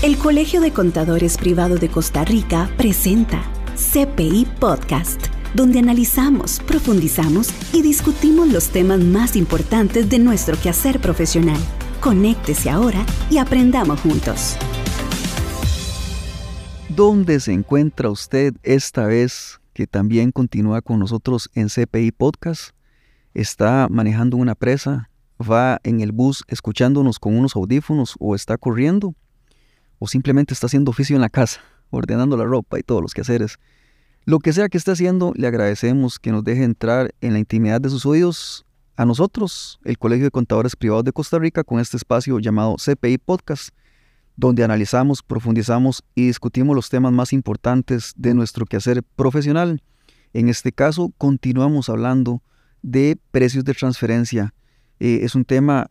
El Colegio de Contadores Privado de Costa Rica presenta CPI Podcast, donde analizamos, profundizamos y discutimos los temas más importantes de nuestro quehacer profesional. Conéctese ahora y aprendamos juntos. ¿Dónde se encuentra usted esta vez que también continúa con nosotros en CPI Podcast? ¿Está manejando una presa? ¿Va en el bus escuchándonos con unos audífonos o está corriendo? ¿O simplemente está haciendo oficio en la casa, ordenando la ropa y todos los quehaceres? Lo que sea que esté haciendo, le agradecemos que nos deje entrar en la intimidad de sus oídos a nosotros, el Colegio de Contadores Privados de Costa Rica, con este espacio llamado CPI Podcast donde analizamos, profundizamos y discutimos los temas más importantes de nuestro quehacer profesional. En este caso, continuamos hablando de precios de transferencia. Eh, es un tema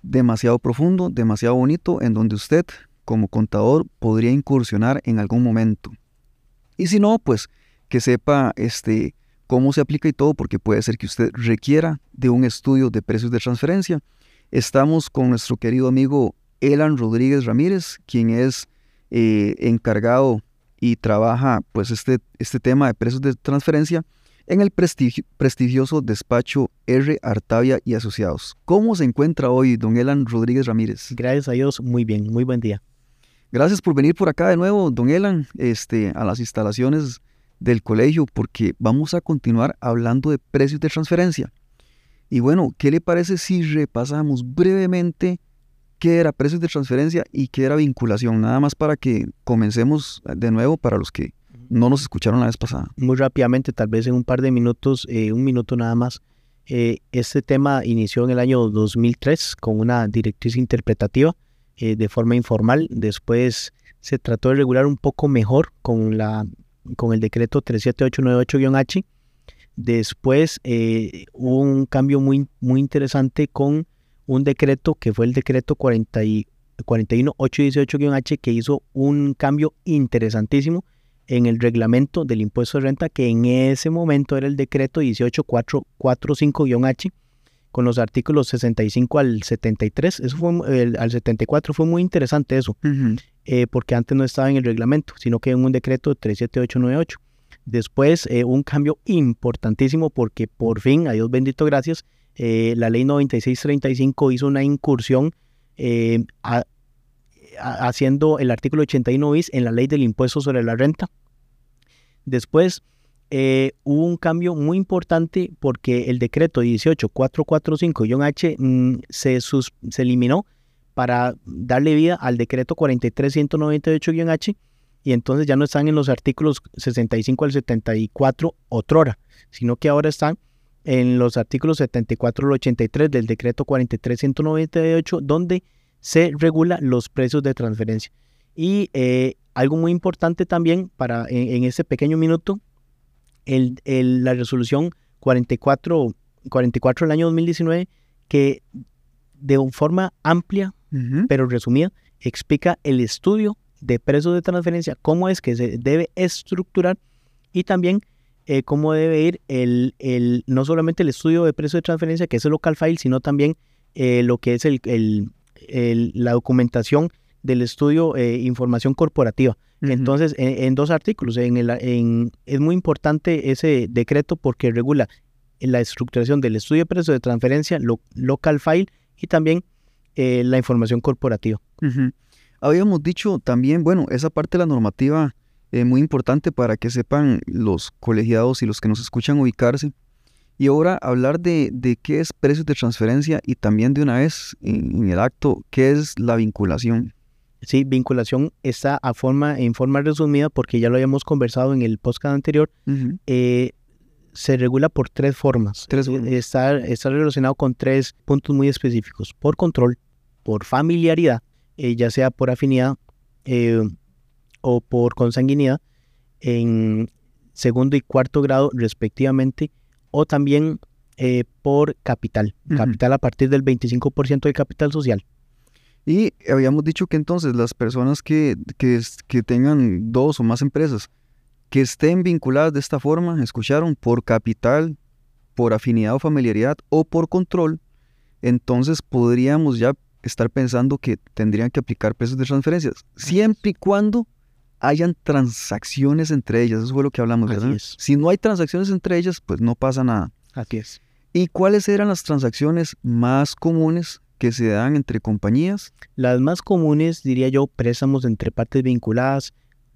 demasiado profundo, demasiado bonito, en donde usted, como contador, podría incursionar en algún momento. Y si no, pues que sepa este, cómo se aplica y todo, porque puede ser que usted requiera de un estudio de precios de transferencia. Estamos con nuestro querido amigo Elan Rodríguez Ramírez, quien es eh, encargado y trabaja pues este, este tema de precios de transferencia en el prestigioso despacho R. Artavia y Asociados. ¿Cómo se encuentra hoy don Elan Rodríguez Ramírez? Gracias a Dios, muy bien, muy buen día. Gracias por venir por acá de nuevo, don Elan, este, a las instalaciones del colegio, porque vamos a continuar hablando de precios de transferencia. Y bueno, ¿qué le parece si repasamos brevemente qué era precios de transferencia y qué era vinculación, nada más para que comencemos de nuevo para los que no nos escucharon la vez pasada. Muy rápidamente, tal vez en un par de minutos, eh, un minuto nada más. Eh, este tema inició en el año 2003 con una directriz interpretativa eh, de forma informal. Después se trató de regular un poco mejor con, la, con el decreto 37898-H. Después hubo un cambio muy, muy interesante con un decreto que fue el decreto 40 41818-H que hizo un cambio interesantísimo en el reglamento del impuesto de renta que en ese momento era el decreto 18445-H con los artículos 65 al 73, eso fue al 74 fue muy interesante eso, eh, porque antes no estaba en el reglamento, sino que en un decreto 37898. Después eh, un cambio importantísimo porque por fin, a Dios bendito gracias, eh, la ley 9635 hizo una incursión eh, haciendo el artículo 81 bis en la ley del impuesto sobre la renta. Después eh, hubo un cambio muy importante porque el decreto 18445-H mm, se, se eliminó para darle vida al decreto 43198-H y entonces ya no están en los artículos 65 al 74 otrora, sino que ahora están en los artículos 74 al 83 del decreto 43198, donde se regula los precios de transferencia. Y eh, algo muy importante también para en, este pequeño minuto, el, la resolución 44, 44 del año 2019, que de forma amplia, pero resumida, explica el estudio de precios de transferencia, cómo es que se debe estructurar y también eh, cómo debe ir el, el, no solamente el estudio de precio de transferencia, que es el local file, sino también eh, lo que es el, el, la documentación del estudio eh, información corporativa. Entonces, en, dos artículos, en el, en, es muy importante ese decreto porque regula la estructuración del estudio de precio de transferencia, lo, local file y también la información corporativa. Habíamos dicho también, bueno, esa parte de la normativa eh, muy importante para que sepan los colegiados y los que nos escuchan ubicarse. Y ahora hablar de, de qué es precios de transferencia y también de una vez en, el acto, qué es la vinculación. Sí, vinculación está a forma, en forma resumida, porque ya lo habíamos conversado en el podcast anterior, eh, se regula por tres formas. Tres Está, está relacionado con tres puntos muy específicos. Por control, por familiaridad, eh, ya sea por afinidad o por consanguinidad en segundo y cuarto grado respectivamente, o también eh, por capital, capital a partir del 25% del capital social. Y habíamos dicho que entonces las personas que, que, que, tengan dos o más empresas que estén vinculadas de esta forma, escucharon, por capital, por afinidad o familiaridad o por control, entonces podríamos ya estar pensando que tendrían que aplicar precios de transferencias, siempre y cuando hayan transacciones entre ellas. Eso fue lo que hablamos. Si no hay transacciones entre ellas, pues no pasa nada. Así es. ¿Y cuáles eran las transacciones más comunes que se dan entre compañías? Las más comunes, diría yo, préstamos entre partes vinculadas,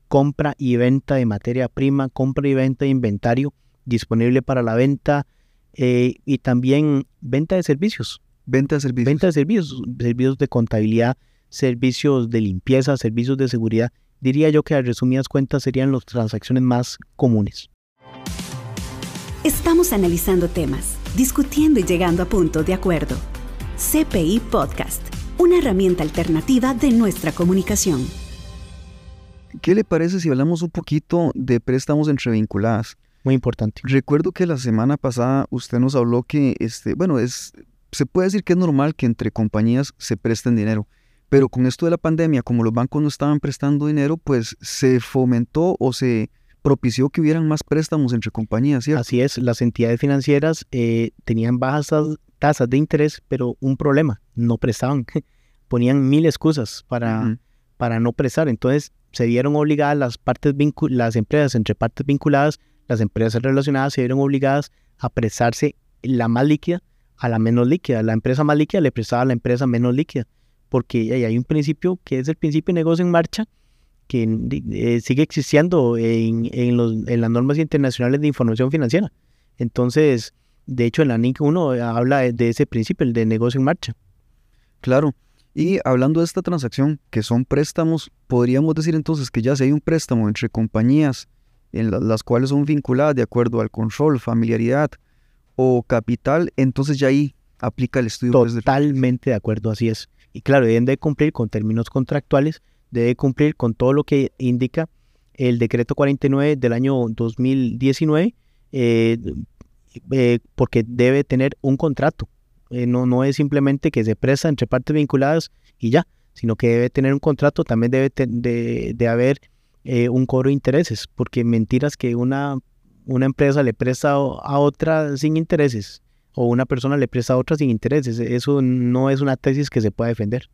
compra y venta de materia prima, compra y venta de inventario disponible para la venta eh, y también venta de servicios. Venta de servicios. Venta de servicios, servicios de contabilidad, servicios de limpieza, servicios de seguridad. Diría yo que a resumidas cuentas serían las transacciones más comunes. Estamos analizando temas, discutiendo y llegando a puntos de acuerdo. CPI Podcast, una herramienta alternativa de nuestra comunicación. ¿Qué le parece si hablamos un poquito de préstamos entre vinculadas? Muy importante. Recuerdo que la semana pasada usted nos habló que, este, bueno, es, se puede decir que es normal que entre compañías se presten dinero, pero con esto de la pandemia, como los bancos no estaban prestando dinero, pues se fomentó o se propició que hubieran más préstamos entre compañías, ¿cierto? Así es, las entidades financieras eh, tenían bajas tasas de interés, pero un problema, no prestaban. Ponían mil excusas para, Ujú. para no prestar. Entonces se vieron obligadas las partes las empresas entre partes vinculadas, las empresas relacionadas se vieron obligadas a prestarse la más líquida a la menos líquida. La empresa más líquida le prestaba a la empresa menos líquida, porque hay un principio que es el principio de negocio en marcha que eh, sigue existiendo en, en, los, en las normas internacionales de información financiera. Entonces, de hecho, en la NIC 1 habla de, de ese principio, el de negocio en marcha. Claro. Y hablando de esta transacción, que son préstamos, podríamos decir entonces que ya si hay un préstamo entre compañías en la- las cuales son vinculadas de acuerdo al control, familiaridad o capital, entonces ya ahí aplica el estudio. pues, Totalmente de acuerdo, así es. Y claro, deben de cumplir con términos contractuales, debe cumplir con todo lo que indica el decreto 49 del año 2019, eh, eh, porque debe tener un contrato. Eh, no, no es simplemente que se presta entre partes vinculadas y ya, sino que debe tener un contrato, también debe de, de haber eh, un cobro de intereses, porque mentiras que una, una empresa le presta a a otra sin intereses o una persona le presta a otra sin intereses. Eso no es una tesis que se pueda defender.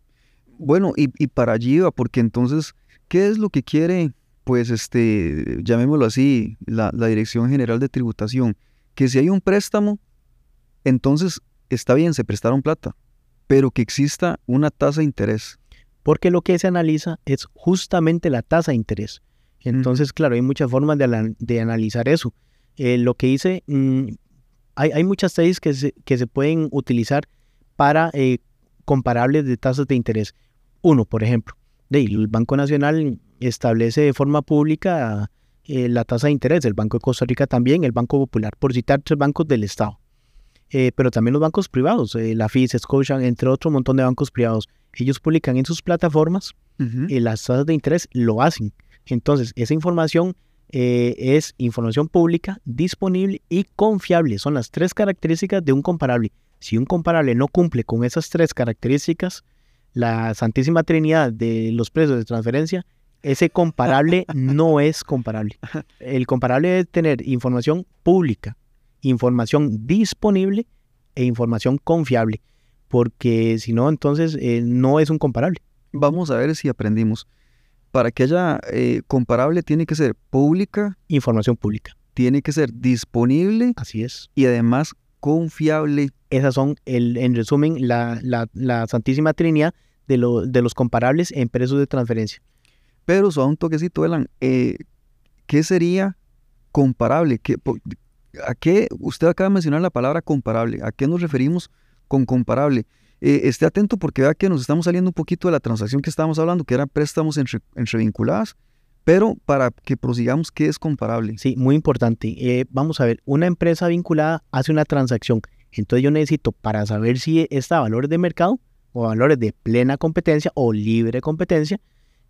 Bueno, y, y para allí va, porque entonces, ¿qué es lo que quiere, pues, este, llamémoslo así, la, la Dirección General de Tributación? Que si hay un préstamo, entonces está bien, se prestaron plata, pero que exista una tasa de interés. Porque lo que se analiza es justamente la tasa de interés. Entonces, claro, hay muchas formas de, de analizar eso. Eh, lo que hice, mm, hay, hay muchas tesis que se, que se pueden utilizar para eh, comparables de tasas de interés. Uno, por ejemplo, el Banco Nacional establece de forma pública eh, la tasa de interés, el Banco de Costa Rica también, el Banco Popular, por citar tres bancos del Estado. Eh, pero también los bancos privados, eh, la FIS, Scotia, entre otro montón de bancos privados. Ellos publican en sus plataformas y las tasas de interés lo hacen. Entonces, esa información es información pública, disponible y confiable. Son las tres características de un comparable. Si un comparable no cumple con esas tres características, la santísima trinidad de los precios de transferencia, ese comparable no es comparable. El comparable debe tener información pública, información disponible e información confiable, porque si no, entonces eh, no es un comparable. Vamos a ver si aprendimos. Para que haya eh, comparable tiene que ser pública, Información pública. tiene que ser disponible Así es. y además confiable. Esas son, el, en resumen, la, la, la santísima trinidad de, lo, de los comparables en precios de transferencia. Pero suave un toquecito, Elan, eh, ¿qué sería comparable? ¿Qué, po- ¿A qué? Usted acaba de mencionar la palabra comparable. ¿A qué nos referimos con comparable? Eh, esté atento porque vea que nos estamos saliendo un poquito de la transacción que estábamos hablando, que eran préstamos entre, entre vinculadas, pero para que prosigamos, ¿qué es comparable? Sí, muy importante. Eh, vamos a ver, una empresa vinculada hace una transacción. Entonces yo necesito, para saber si está valores de mercado o valores de plena competencia o libre competencia,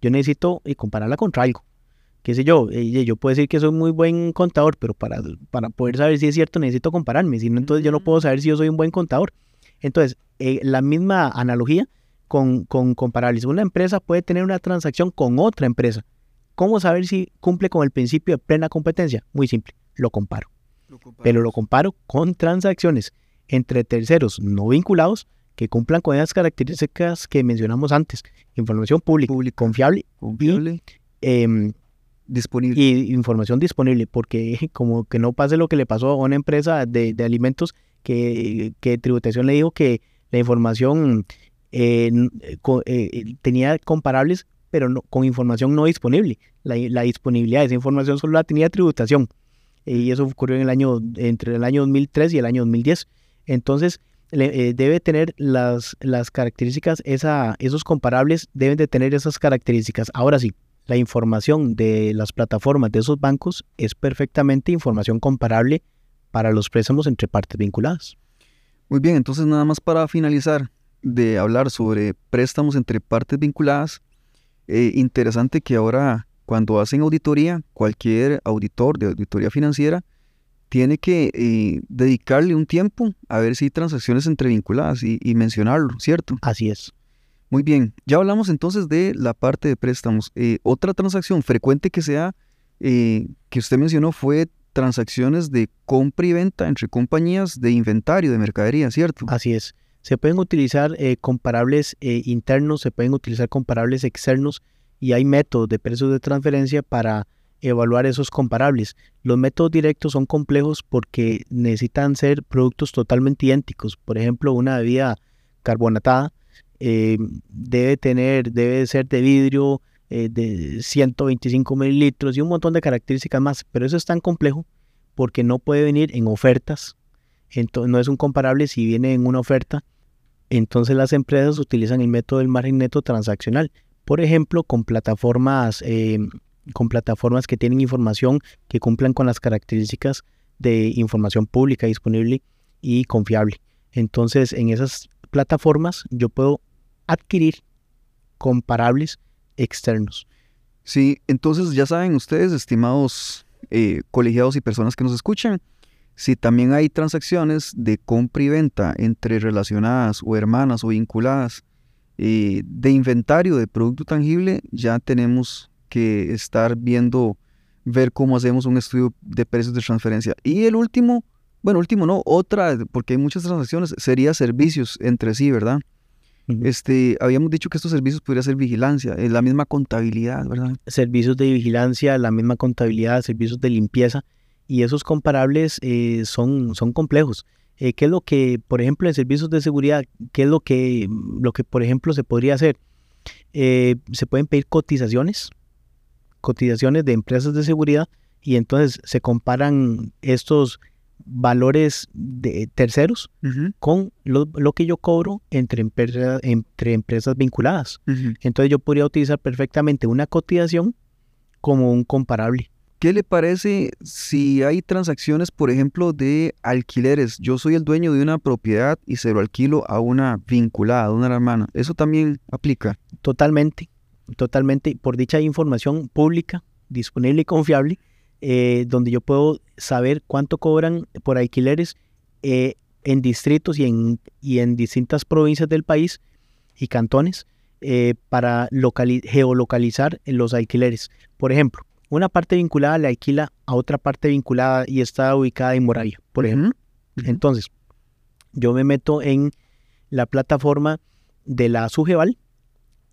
yo necesito eh, compararla contra algo. Qué sé yo, eh, yo puedo decir que soy muy buen contador, pero para, para poder saber si es cierto necesito compararme. Si no, entonces yo no puedo saber si yo soy un buen contador. Entonces, eh, la misma analogía con, con comparables. Una empresa puede tener una transacción con otra empresa. ¿Cómo saber si cumple con el principio de plena competencia? Muy simple, lo comparo. Pero lo comparo con transacciones entre terceros no vinculados que cumplan con esas características que mencionamos antes. Información pública, confiable, confiable em, disponible. y información disponible, porque como que no pase lo que le pasó a una empresa de, de alimentos que, que tributación le dijo que la información eh, co- eh, tenía comparables, pero no, con información no disponible. La, la disponibilidad de esa información solo la tenía tributación. Y eso ocurrió en el año, entre el año 2003 y el año 2010. Entonces, eh, debe tener las, las características, esa, esos comparables deben de tener esas características. Ahora sí, la información de las plataformas de esos bancos es perfectamente información comparable para los préstamos entre partes vinculadas. Muy bien, entonces nada más para finalizar de hablar sobre préstamos entre partes vinculadas, eh, interesante que ahora cuando hacen auditoría, cualquier auditor de auditoría financiera tiene que eh, dedicarle un tiempo a ver si hay transacciones entre vinculadas y, y mencionarlo, ¿cierto? Así es. Muy bien, ya hablamos entonces de la parte de préstamos. Eh, otra transacción frecuente que sea, eh, que usted mencionó, fue transacciones de compra y venta entre compañías de inventario de mercadería, ¿cierto? Así es. Se pueden utilizar eh, comparables internos, se pueden utilizar comparables externos y hay métodos de precios de transferencia para evaluar esos comparables. Los métodos directos son complejos porque necesitan ser productos totalmente idénticos. Por ejemplo, una bebida carbonatada eh, debe tener, debe ser de vidrio eh, de 125 mililitros y un montón de características más. Pero eso es tan complejo porque no puede venir en ofertas. Entonces, no es un comparable si viene en una oferta. Entonces las empresas utilizan el método del margen neto transaccional. Por ejemplo, con plataformas, eh, con plataformas que tienen información que cumplan con las características de información pública disponible y confiable. Entonces, en esas plataformas yo puedo adquirir comparables externos. Sí, entonces ya saben ustedes, estimados eh, colegiados y personas que nos escuchan, si también hay transacciones de compra y venta entre relacionadas o hermanas o vinculadas eh, de inventario de producto tangible, ya tenemos que estar viendo, ver cómo hacemos un estudio de precios de transferencia. Y el último, bueno, último no, otra, porque hay muchas transacciones, sería servicios entre sí, ¿verdad? Este, habíamos dicho que estos servicios podría ser vigilancia, es la misma contabilidad, ¿verdad? servicios de vigilancia, la misma contabilidad, servicios de limpieza, y esos comparables eh, son, son complejos. Eh, ¿Qué es lo que, por ejemplo, en servicios de seguridad, qué es lo que, lo que por ejemplo, se podría hacer? Eh, se pueden pedir cotizaciones, cotizaciones de empresas de seguridad, y entonces se comparan estos valores de terceros con lo, lo que yo cobro entre, empresa- entre empresas vinculadas. Entonces yo podría utilizar perfectamente una cotización como un comparable. ¿Qué le parece si hay transacciones, por ejemplo, de alquileres? Yo soy el dueño de una propiedad y se lo alquilo a una vinculada, a una hermana. ¿Eso también aplica? Totalmente, totalmente. Por dicha información pública, disponible y confiable, eh, donde yo puedo saber cuánto cobran por alquileres eh, en distritos y en, y en distintas provincias del país y cantones eh, para locali- geolocalizar los alquileres. Por ejemplo, una parte vinculada le alquila a otra parte vinculada y está ubicada en Moravia, por ejemplo. Entonces, yo me meto en la plataforma de la Sugeval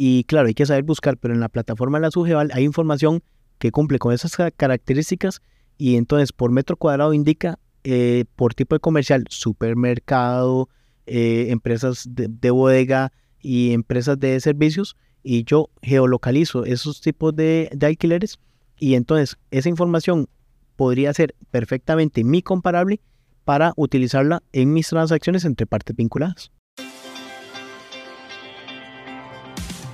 y claro, hay que saber buscar, pero en la plataforma de la Sugeval hay información que cumple con esas ca- características y entonces por metro cuadrado indica eh, por tipo de comercial, supermercado, eh, empresas de, de bodega y empresas de servicios y yo geolocalizo esos tipos de alquileres y entonces esa información podría ser perfectamente mi comparable para utilizarla en mis transacciones entre partes vinculadas.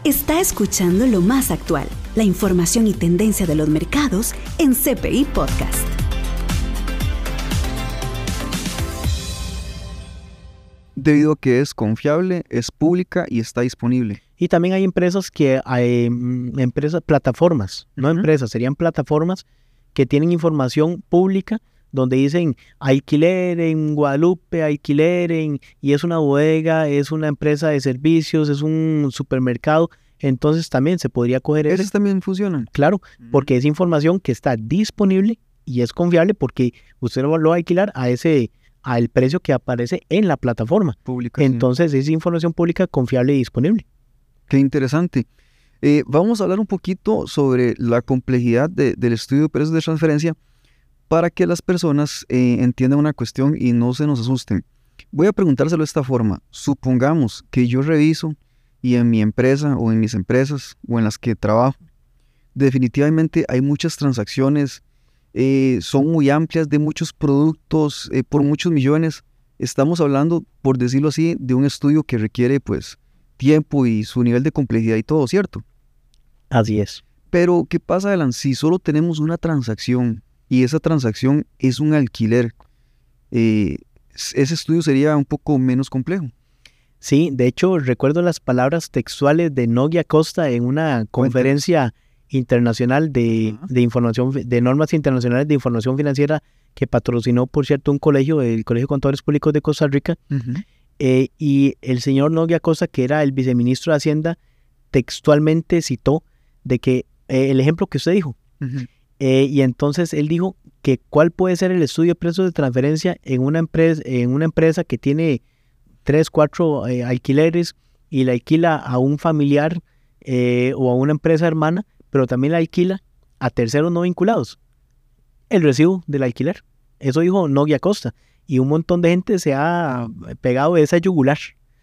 Está escuchando lo más actual, la información y tendencia de los mercados en CPI Podcast. Debido a que es confiable, es pública y está disponible. Y también hay empresas que hay mm, empresas, plataformas, no empresas, serían plataformas que tienen información pública donde dicen alquiler en Guadalupe, alquiler en, y es una bodega, es una empresa de servicios, es un supermercado, entonces también se podría coger ¿Esas también funcionan? claro, porque es información que está disponible y es confiable porque usted lo lo va a alquilar a ese, al precio que aparece en la plataforma. Pública. sí. Entonces es información pública confiable y disponible. Qué interesante. Eh, vamos a hablar un poquito sobre la complejidad de- del estudio de precios de transferencia para que las personas eh, entiendan una cuestión y no se nos asusten. Voy a preguntárselo de esta forma. Supongamos que yo reviso y en mi empresa o en mis empresas o en las que trabajo, definitivamente hay muchas transacciones, eh, son muy amplias de muchos productos eh, por muchos millones. Estamos hablando, por decirlo así, de un estudio que requiere pues tiempo y su nivel de complejidad y todo, ¿cierto? Así es. Pero, ¿qué pasa, Alan? Si solo tenemos una transacción y esa transacción es un alquiler, eh, ese estudio sería un poco menos complejo. Sí, de hecho recuerdo las palabras textuales de Nogia Costa en una conferencia internacional de, información de normas internacionales de información financiera que patrocinó, por cierto, un colegio, el Colegio de Contadores Públicos de Costa Rica, eh, y el señor Nogia Costa, que era el viceministro de Hacienda, textualmente citó de que eh, el ejemplo que usted dijo, eh, y entonces él dijo que cuál puede ser el estudio de precios de transferencia en una empresa, en una empresa que tiene tres, cuatro eh, alquileres y la alquila a un familiar eh, o a una empresa hermana, pero también la alquila a terceros no vinculados. El recibo del alquiler. Eso dijo Nogia Costa. Y un montón de gente se ha pegado de esa yugular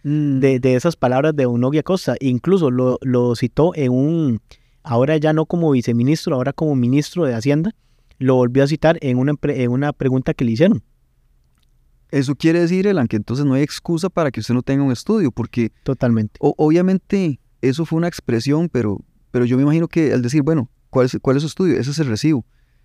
Mm, de, de esas palabras de Nogia Costa. Incluso lo, lo citó en un, ahora ya no como viceministro, ahora como ministro de Hacienda, lo volvió a citar en una, en una pregunta que le hicieron. Eso quiere decir, Elan, que entonces no hay excusa para que usted no tenga un estudio, porque Totalmente. o- obviamente eso fue una expresión, pero, pero yo me imagino que al decir, bueno, ¿cuál es, cuál es su estudio? Ese es el recibo.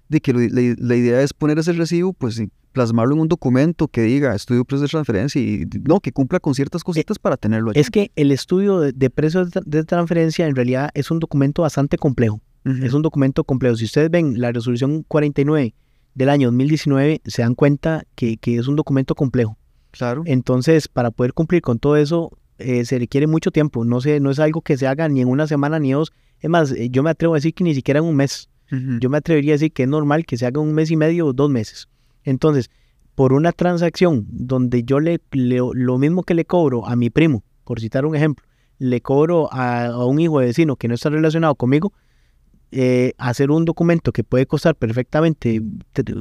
De que lo- la, la idea es poner ese recibo, pues plasmarlo en un documento que diga estudio de precios de transferencia y no, que cumpla con ciertas cositas para tenerlo allí. Es que el estudio de, de precios de, de transferencia en realidad es un documento bastante complejo. Es un documento complejo. Si ustedes ven la resolución 49 del año 2019, se dan cuenta que, que es un documento complejo. Claro. Entonces, para poder cumplir con todo eso, eh, se requiere mucho tiempo. No, sé, no es algo que se haga ni en una semana ni dos. Es más, eh, yo me atrevo a decir que ni siquiera en un mes. Yo me atrevería a decir que es normal que se haga un mes y medio o dos meses. Entonces, por una transacción donde yo le, le- lo mismo que le cobro a mi primo, por citar un ejemplo, le cobro a, a un hijo de vecino que no está relacionado conmigo, eh, hacer un documento que puede costar perfectamente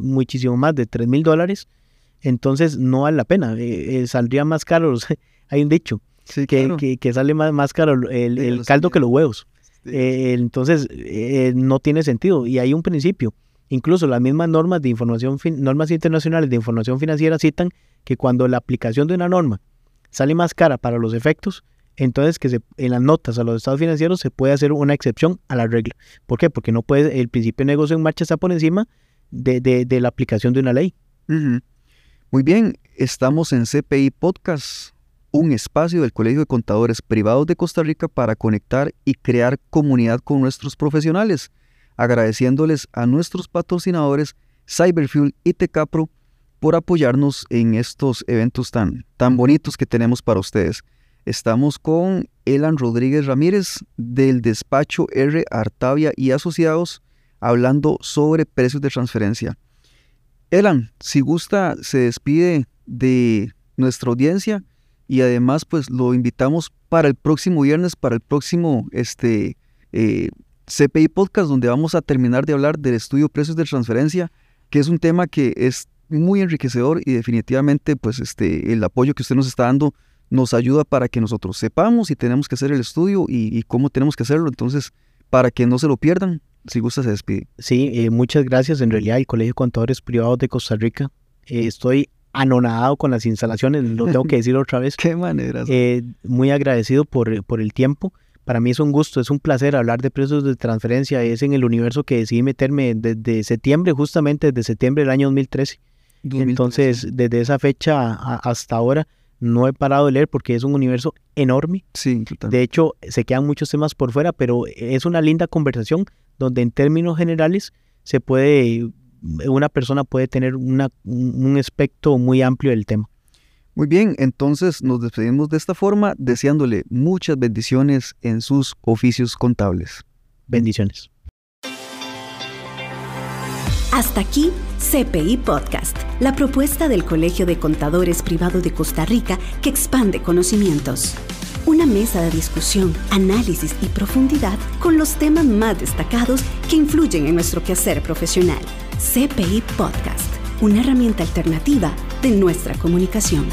muchísimo más de 3 mil dólares, entonces no vale la pena. eh, eh, saldría más caro, hay un dicho, Sí, que, claro. que, que sale más, más caro el, el caldo que los huevos. Sí. Eh, entonces, eh, no tiene sentido. Y hay un principio. Incluso las mismas normas de información, normas internacionales de información financiera citan que cuando la aplicación de una norma sale más cara para los efectos, entonces que se, en las notas a los estados financieros se puede hacer una excepción a la regla. ¿Por qué? Porque no puede, el principio de negocio en marcha está por encima de, de- de la aplicación de una ley. Muy bien, estamos en CPI Podcast, un espacio del Colegio de Contadores Privados de Costa Rica para conectar y crear comunidad con nuestros profesionales, agradeciéndoles a nuestros patrocinadores Cyberfuel y Tecapro por apoyarnos en estos eventos tan, tan bonitos que tenemos para ustedes. Estamos con Elan Rodríguez Ramírez del despacho R. Artavia y Asociados hablando sobre precios de transferencia. Elan, si gusta, se despide de nuestra audiencia y además pues lo invitamos para el próximo viernes, para el próximo este, eh, CPI Podcast, donde vamos a terminar de hablar del estudio precios de transferencia, que es un tema que es muy enriquecedor y definitivamente pues este, el apoyo que usted nos está dando nos ayuda para que nosotros sepamos si tenemos que hacer el estudio y, cómo tenemos que hacerlo. Entonces, para que no se lo pierdan, si gusta se despide. Sí, eh, muchas gracias. En realidad, el Colegio de Contadores Privados de Costa Rica, eh, estoy anonadado con las instalaciones, lo tengo que decir otra vez. Qué manera. Eh, muy agradecido por, por el tiempo. Para mí es un gusto, es un placer hablar de precios de transferencia. Es en el universo que decidí meterme desde septiembre, justamente desde septiembre del año 2013. Entonces, desde esa fecha a- hasta ahora, no he parado de leer porque es un universo enorme. sí, total. De hecho, se quedan muchos temas por fuera, pero es una linda conversación donde en términos generales se puede, una persona puede tener una, un un espectro muy amplio del tema. Muy bien, entonces nos despedimos de esta forma, deseándole muchas bendiciones en sus oficios contables. Bendiciones. Hasta aquí, CPI Podcast, la propuesta del Colegio de Contadores Privado de Costa Rica que expande conocimientos. Una mesa de discusión, análisis y profundidad con los temas más destacados que influyen en nuestro quehacer profesional. CPI Podcast, una herramienta alternativa de nuestra comunicación.